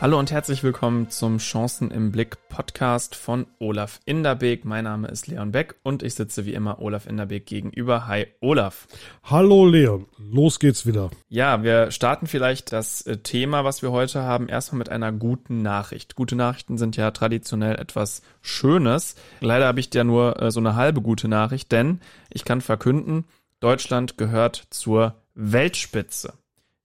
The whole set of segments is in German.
Hallo und herzlich willkommen zum Chancen im Blick Podcast von Olaf Inderbeek. Mein Name ist Leon Beck und ich sitze wie immer Olaf Inderbeek gegenüber. Hi Olaf. Hallo Leon, los geht's wieder. Ja, wir starten vielleicht das äh, Thema, was wir heute haben, erstmal mit einer guten Nachricht. Gute Nachrichten sind ja traditionell etwas Schönes. Leider habe ich ja nur äh, so eine halbe gute Nachricht, denn ich kann verkünden, Deutschland gehört zur Weltspitze.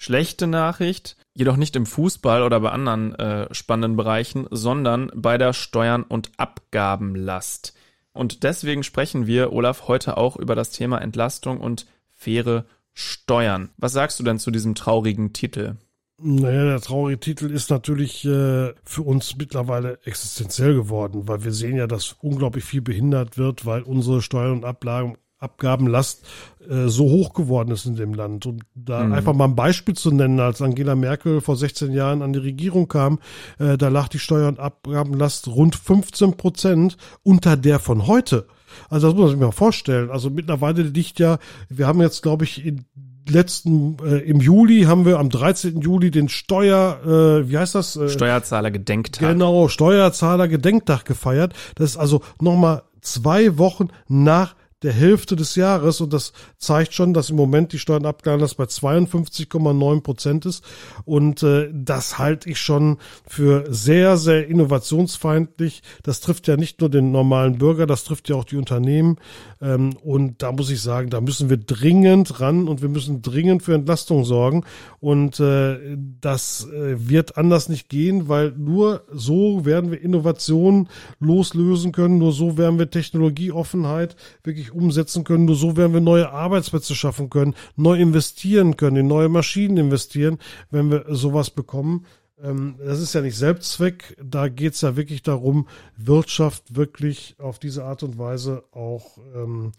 Schlechte Nachricht, jedoch nicht im Fußball oder bei anderen äh, spannenden Bereichen, sondern bei der Steuern- und Abgabenlast. Und deswegen sprechen wir, Olaf, heute auch über das Thema Entlastung und faire Steuern. Was sagst du denn zu diesem traurigen Titel? Naja, der traurige Titel ist natürlich äh, für uns mittlerweile existenziell geworden, weil wir sehen ja, dass unglaublich viel behindert wird, weil unsere Steuern und Ablagen Abgabenlast äh, so hoch geworden ist in dem Land. Und da mhm. einfach mal ein Beispiel zu nennen, als Angela Merkel vor 16 Jahren an die Regierung kam, äh, da lag die Steuer- und Abgabenlast rund 15 Prozent unter der von heute. Also das muss man sich mal vorstellen. Also mittlerweile liegt ja, wir haben jetzt, glaube ich, in letzten äh, im Juli haben wir am 13. Juli den Steuer äh, wie heißt das äh, Steuerzahler Gedenktag genau Steuerzahler Gedenktag gefeiert das ist also nochmal zwei Wochen nach der Hälfte des Jahres. Und das zeigt schon, dass im Moment die Steuernabgabenlast bei 52,9 Prozent ist. Und äh, das halte ich schon für sehr, sehr innovationsfeindlich. Das trifft ja nicht nur den normalen Bürger, das trifft ja auch die Unternehmen. Ähm, und da muss ich sagen, da müssen wir dringend ran und wir müssen dringend für Entlastung sorgen. Und äh, das äh, wird anders nicht gehen, weil nur so werden wir Innovationen loslösen können, nur so werden wir Technologieoffenheit wirklich wirklich umsetzen können. Nur so werden wir neue Arbeitsplätze schaffen können, neu investieren können, in neue Maschinen investieren, wenn wir sowas bekommen. Ähm, das ist ja nicht Selbstzweck. Da geht es ja wirklich darum, Wirtschaft wirklich auf diese Art und Weise auch ähm,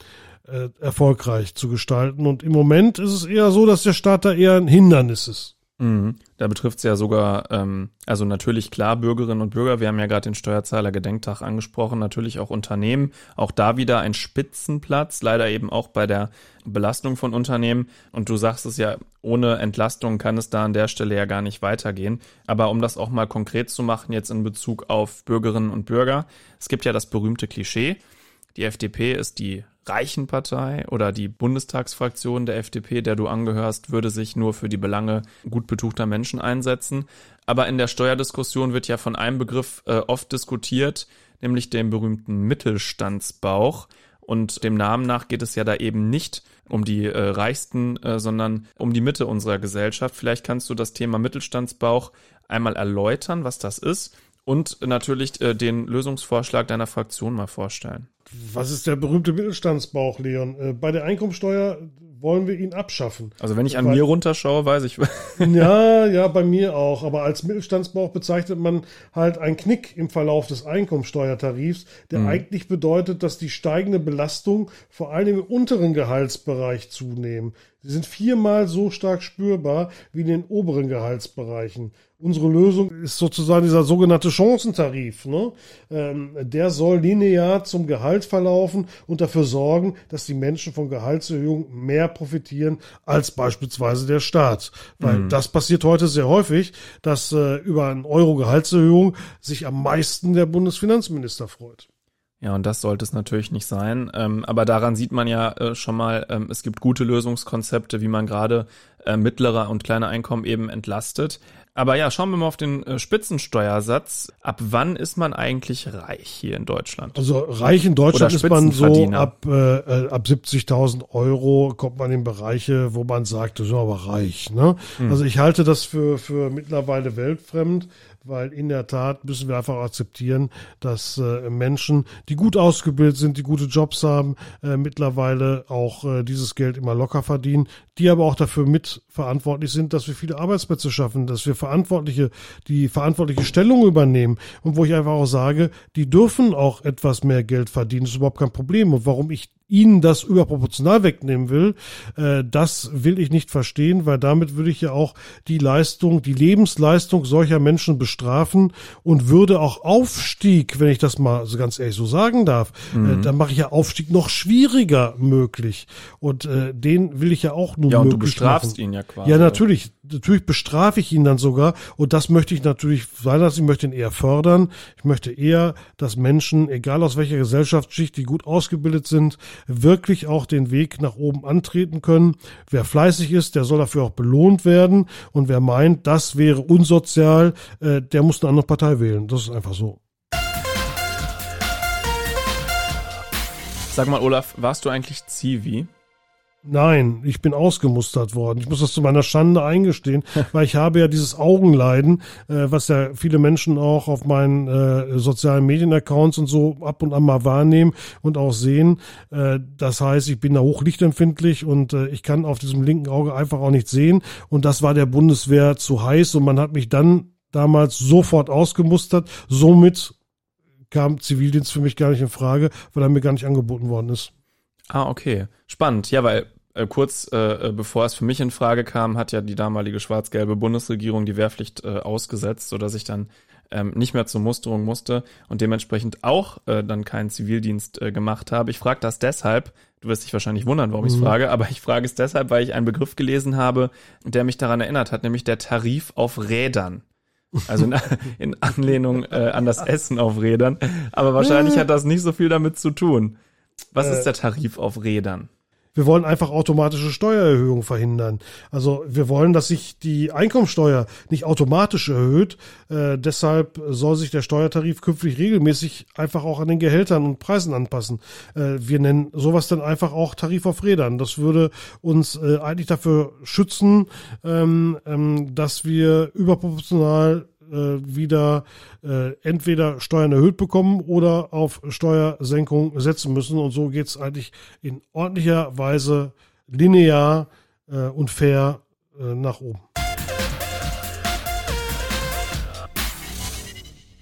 äh, erfolgreich zu gestalten. Und im Moment ist es eher so, dass der Staat da eher ein Hindernis ist. Mhm. Da betrifft es ja sogar, ähm, also natürlich klar Bürgerinnen und Bürger, wir haben ja gerade den Steuerzahler-Gedenktag angesprochen, natürlich auch Unternehmen, auch da wieder ein Spitzenplatz, leider eben auch bei der Belastung von Unternehmen. Und du sagst es ja, ohne Entlastung kann es da an der Stelle ja gar nicht weitergehen. Aber um das auch mal konkret zu machen, jetzt in Bezug auf Bürgerinnen und Bürger, es gibt ja das berühmte Klischee, die FDP ist die reichen Partei oder die Bundestagsfraktion der FDP, der du angehörst, würde sich nur für die Belange gut betuchter Menschen einsetzen. Aber in der Steuerdiskussion wird ja von einem Begriff äh, oft diskutiert, nämlich dem berühmten Mittelstandsbauch. Und dem Namen nach geht es ja da eben nicht um die äh, Reichsten, äh, sondern um die Mitte unserer Gesellschaft. Vielleicht kannst du das Thema Mittelstandsbauch einmal erläutern, was das ist und natürlich äh, den Lösungsvorschlag deiner Fraktion mal vorstellen. Was ist der berühmte Mittelstandsbauch, Leon? Äh, bei der Einkommensteuer wollen wir ihn abschaffen. Also wenn ich an Weil, mir runterschaue, weiß ich. ja, ja, bei mir auch. Aber als Mittelstandsbauch bezeichnet man halt einen Knick im Verlauf des Einkommensteuertarifs, der mhm. eigentlich bedeutet, dass die steigende Belastung vor allem im unteren Gehaltsbereich zunehmen. Sie sind viermal so stark spürbar wie in den oberen Gehaltsbereichen. Unsere Lösung ist sozusagen dieser sogenannte Chancentarif. Ne? Ähm, der soll linear zum Gehalt verlaufen und dafür sorgen, dass die Menschen von Gehaltserhöhungen mehr profitieren als beispielsweise der Staat. Weil mhm. das passiert heute sehr häufig, dass äh, über einen Euro Gehaltserhöhung sich am meisten der Bundesfinanzminister freut. Ja, und das sollte es natürlich nicht sein. Ähm, aber daran sieht man ja äh, schon mal, ähm, es gibt gute Lösungskonzepte, wie man gerade äh, mittlere und kleine Einkommen eben entlastet. Aber ja, schauen wir mal auf den äh, Spitzensteuersatz. Ab wann ist man eigentlich reich hier in Deutschland? Also reich in Deutschland ist man so ab, äh, ab 70.000 Euro kommt man in Bereiche, wo man sagt, das ist aber reich. Ne? Hm. Also ich halte das für, für mittlerweile weltfremd weil in der Tat müssen wir einfach akzeptieren, dass äh, Menschen, die gut ausgebildet sind, die gute Jobs haben, äh, mittlerweile auch äh, dieses Geld immer locker verdienen, die aber auch dafür mitverantwortlich sind, dass wir viele Arbeitsplätze schaffen, dass wir Verantwortliche, die verantwortliche Stellung übernehmen und wo ich einfach auch sage, die dürfen auch etwas mehr Geld verdienen, das ist überhaupt kein Problem. Und warum ich ihnen das überproportional wegnehmen will, äh, das will ich nicht verstehen, weil damit würde ich ja auch die Leistung, die Lebensleistung solcher Menschen bestrafen und würde auch Aufstieg, wenn ich das mal so ganz ehrlich so sagen darf, äh, mhm. äh, dann mache ich ja Aufstieg noch schwieriger möglich. Und äh, den will ich ja auch nur ja, und du bestrafst machen. ihn ja quasi. Ja, natürlich. Natürlich bestrafe ich ihn dann sogar. Und das möchte ich natürlich sein lassen. Ich möchte ihn eher fördern. Ich möchte eher, dass Menschen, egal aus welcher Gesellschaftsschicht, die gut ausgebildet sind, wirklich auch den Weg nach oben antreten können. Wer fleißig ist, der soll dafür auch belohnt werden. Und wer meint, das wäre unsozial, äh, der muss eine andere Partei wählen. Das ist einfach so. Sag mal, Olaf, warst du eigentlich Zivi? Nein, ich bin ausgemustert worden. Ich muss das zu meiner Schande eingestehen, weil ich habe ja dieses Augenleiden, äh, was ja viele Menschen auch auf meinen äh, sozialen Medienaccounts und so ab und an mal wahrnehmen und auch sehen. Äh, das heißt, ich bin da hochlichtempfindlich und äh, ich kann auf diesem linken Auge einfach auch nicht sehen. Und das war der Bundeswehr zu heiß und man hat mich dann damals sofort ausgemustert. Somit kam Zivildienst für mich gar nicht in Frage, weil er mir gar nicht angeboten worden ist. Ah, okay. Spannend. Ja, weil äh, kurz äh, äh, bevor es für mich in Frage kam, hat ja die damalige schwarz-gelbe Bundesregierung die Wehrpflicht äh, ausgesetzt, sodass ich dann ähm, nicht mehr zur Musterung musste und dementsprechend auch äh, dann keinen Zivildienst äh, gemacht habe. Ich frage das deshalb, du wirst dich wahrscheinlich wundern, warum mhm. ich es frage, aber ich frage es deshalb, weil ich einen Begriff gelesen habe, der mich daran erinnert hat, nämlich der Tarif auf Rädern. Also in, in Anlehnung äh, an das Essen auf Rädern. Aber wahrscheinlich hat das nicht so viel damit zu tun. Was äh, ist der Tarif auf Rädern? Wir wollen einfach automatische Steuererhöhungen verhindern. Also wir wollen, dass sich die Einkommensteuer nicht automatisch erhöht. Äh, deshalb soll sich der Steuertarif künftig regelmäßig einfach auch an den Gehältern und Preisen anpassen. Äh, wir nennen sowas dann einfach auch Tarif auf Rädern. Das würde uns äh, eigentlich dafür schützen, ähm, ähm, dass wir überproportional äh, wieder äh, entweder Steuern erhöht bekommen oder auf Steuersenkung setzen müssen. Und so geht es eigentlich in ordentlicher Weise linear äh, und fair äh, nach oben.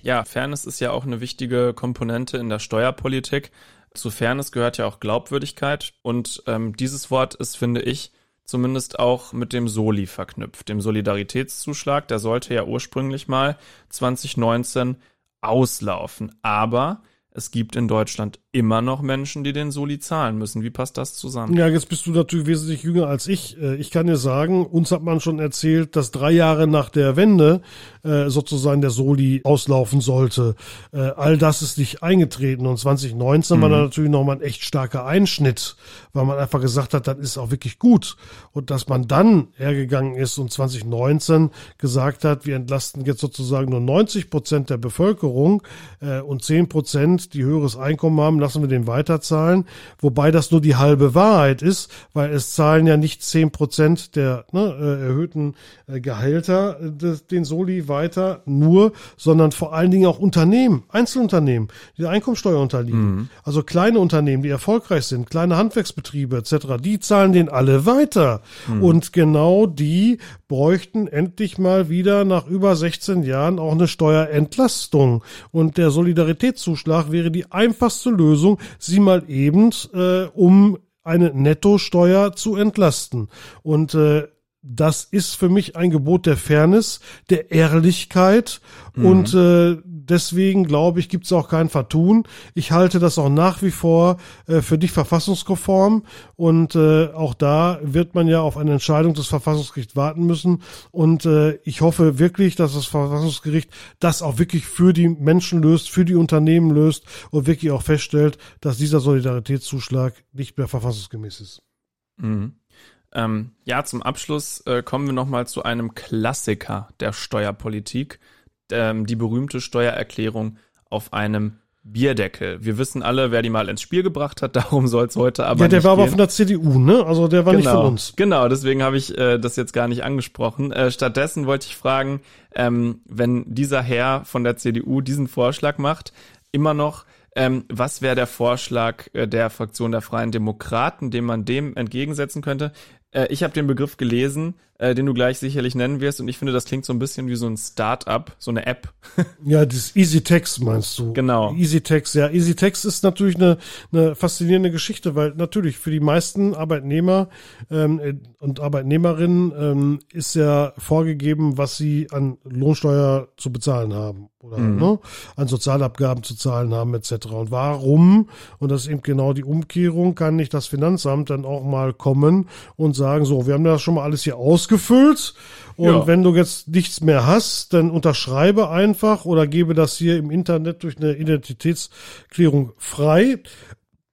Ja, Fairness ist ja auch eine wichtige Komponente in der Steuerpolitik. Zu Fairness gehört ja auch Glaubwürdigkeit. Und ähm, dieses Wort ist, finde ich, zumindest auch mit dem Soli verknüpft, dem Solidaritätszuschlag. Der sollte ja ursprünglich mal 2019 auslaufen. Aber es gibt in Deutschland immer noch Menschen, die den Soli zahlen müssen. Wie passt das zusammen? Ja, jetzt bist du natürlich wesentlich jünger als ich. Äh, ich kann dir sagen, uns hat man schon erzählt, dass drei Jahre nach der Wende äh, sozusagen der Soli auslaufen sollte. Äh, all das ist nicht eingetreten und 2019 mhm. war da natürlich nochmal ein echt starker Einschnitt, weil man einfach gesagt hat, das ist auch wirklich gut. Und dass man dann hergegangen ist und 2019 gesagt hat, wir entlasten jetzt sozusagen nur 90 Prozent der Bevölkerung und 10 Prozent, die höheres Einkommen haben, lassen wir den weiterzahlen, wobei das nur die halbe Wahrheit ist, weil es zahlen ja nicht zehn Prozent der ne, äh, erhöhten äh, Gehälter äh, des, den Soli weiter nur, sondern vor allen Dingen auch Unternehmen, Einzelunternehmen, die der Einkommensteuer unterliegen. Mhm. Also kleine Unternehmen, die erfolgreich sind, kleine Handwerksbetriebe etc., die zahlen den alle weiter. Mhm. Und genau die bräuchten endlich mal wieder nach über 16 Jahren auch eine Steuerentlastung. Und der Solidaritätszuschlag wäre die einfachste Lösung, Lösung, sie mal eben äh, um eine Nettosteuer zu entlasten. Und äh, das ist für mich ein Gebot der Fairness, der Ehrlichkeit mhm. und äh, deswegen glaube ich, gibt es auch kein Vertun. Ich halte das auch nach wie vor äh, für nicht verfassungskonform und äh, auch da wird man ja auf eine Entscheidung des Verfassungsgerichts warten müssen und äh, ich hoffe wirklich, dass das Verfassungsgericht das auch wirklich für die Menschen löst, für die Unternehmen löst und wirklich auch feststellt, dass dieser Solidaritätszuschlag nicht mehr verfassungsgemäß ist. Mhm. Ähm, ja, zum Abschluss äh, kommen wir nochmal zu einem Klassiker der Steuerpolitik, ähm, die berühmte Steuererklärung auf einem Bierdeckel. Wir wissen alle, wer die mal ins Spiel gebracht hat, darum soll es heute aber. Ja, der war gehen. aber von der CDU, ne? Also der war genau, nicht von uns. Genau, deswegen habe ich äh, das jetzt gar nicht angesprochen. Äh, stattdessen wollte ich fragen, ähm, wenn dieser Herr von der CDU diesen Vorschlag macht, immer noch ähm, was wäre der Vorschlag äh, der Fraktion der Freien Demokraten, den man dem entgegensetzen könnte? Äh, ich habe den Begriff gelesen, äh, den du gleich sicherlich nennen wirst. Und ich finde, das klingt so ein bisschen wie so ein Start-up, so eine App. ja, das EasyText meinst du? Genau. EasyText, ja. EasyText ist natürlich eine, eine faszinierende Geschichte, weil natürlich für die meisten Arbeitnehmer ähm, und Arbeitnehmerinnen ähm, ist ja vorgegeben, was sie an Lohnsteuer zu bezahlen haben oder mhm. ne, an Sozialabgaben zu zahlen haben etc. Und warum, und das ist eben genau die Umkehrung, kann nicht das Finanzamt dann auch mal kommen und sagen, so, wir haben das schon mal alles hier ausgefüllt und ja. wenn du jetzt nichts mehr hast, dann unterschreibe einfach oder gebe das hier im Internet durch eine Identitätsklärung frei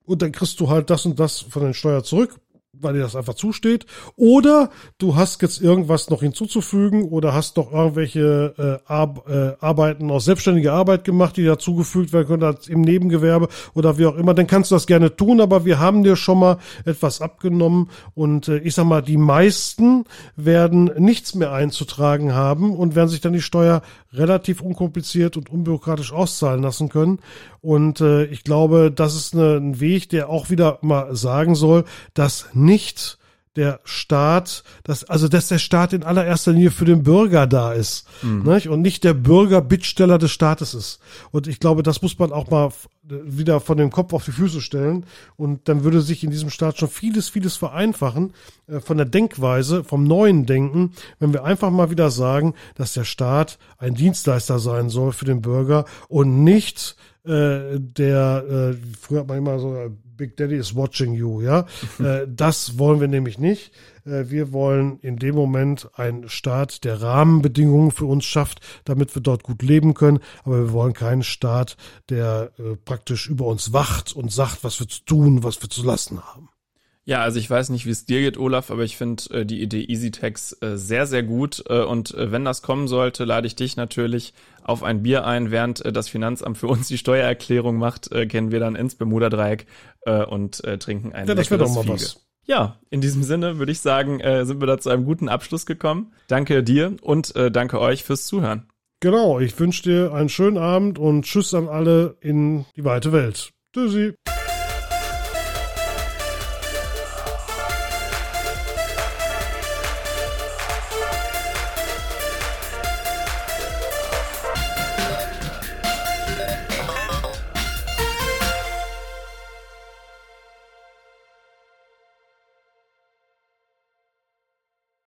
und dann kriegst du halt das und das von den Steuer zurück weil dir das einfach zusteht. Oder du hast jetzt irgendwas noch hinzuzufügen oder hast noch irgendwelche äh, Ar äh, Arbeiten aus selbstständiger Arbeit gemacht, die dazugefügt werden können im Nebengewerbe oder wie auch immer. Dann kannst du das gerne tun, aber wir haben dir schon mal etwas abgenommen und äh, ich sag mal, die meisten werden nichts mehr einzutragen haben und werden sich dann die Steuer relativ unkompliziert und unbürokratisch auszahlen lassen können. Und äh, ich glaube, das ist eine, ein Weg, der auch wieder mal sagen soll, dass nicht der Staat, dass, also dass der Staat in allererster Linie für den Bürger da ist mhm. nicht? und nicht der Bürger Bittsteller des Staates ist. Und ich glaube, das muss man auch mal wieder von dem Kopf auf die Füße stellen und dann würde sich in diesem Staat schon vieles, vieles vereinfachen äh, von der Denkweise, vom neuen Denken, wenn wir einfach mal wieder sagen, dass der Staat ein Dienstleister sein soll für den Bürger und nicht äh, der, äh, früher hat man immer so, Big Daddy is watching you, ja. äh, das wollen wir nämlich nicht. Äh, wir wollen in dem Moment einen Staat, der Rahmenbedingungen für uns schafft, damit wir dort gut leben können. Aber wir wollen keinen Staat, der äh, praktisch über uns wacht und sagt, was wir zu tun, was wir zu lassen haben. Ja, also ich weiß nicht, wie es dir geht, Olaf, aber ich finde äh, die Idee EasyTax äh, sehr, sehr gut. Äh, und äh, wenn das kommen sollte, lade ich dich natürlich auf ein Bier ein, während äh, das Finanzamt für uns die Steuererklärung macht, äh, kennen wir dann ins Bermuda-Dreieck äh, und äh, trinken ein Ja, das wäre doch mal Fiege. was. Ja, in diesem Sinne würde ich sagen, äh, sind wir da zu einem guten Abschluss gekommen. Danke dir und äh, danke euch fürs Zuhören. Genau, ich wünsche dir einen schönen Abend und Tschüss an alle in die weite Welt. Tschüssi.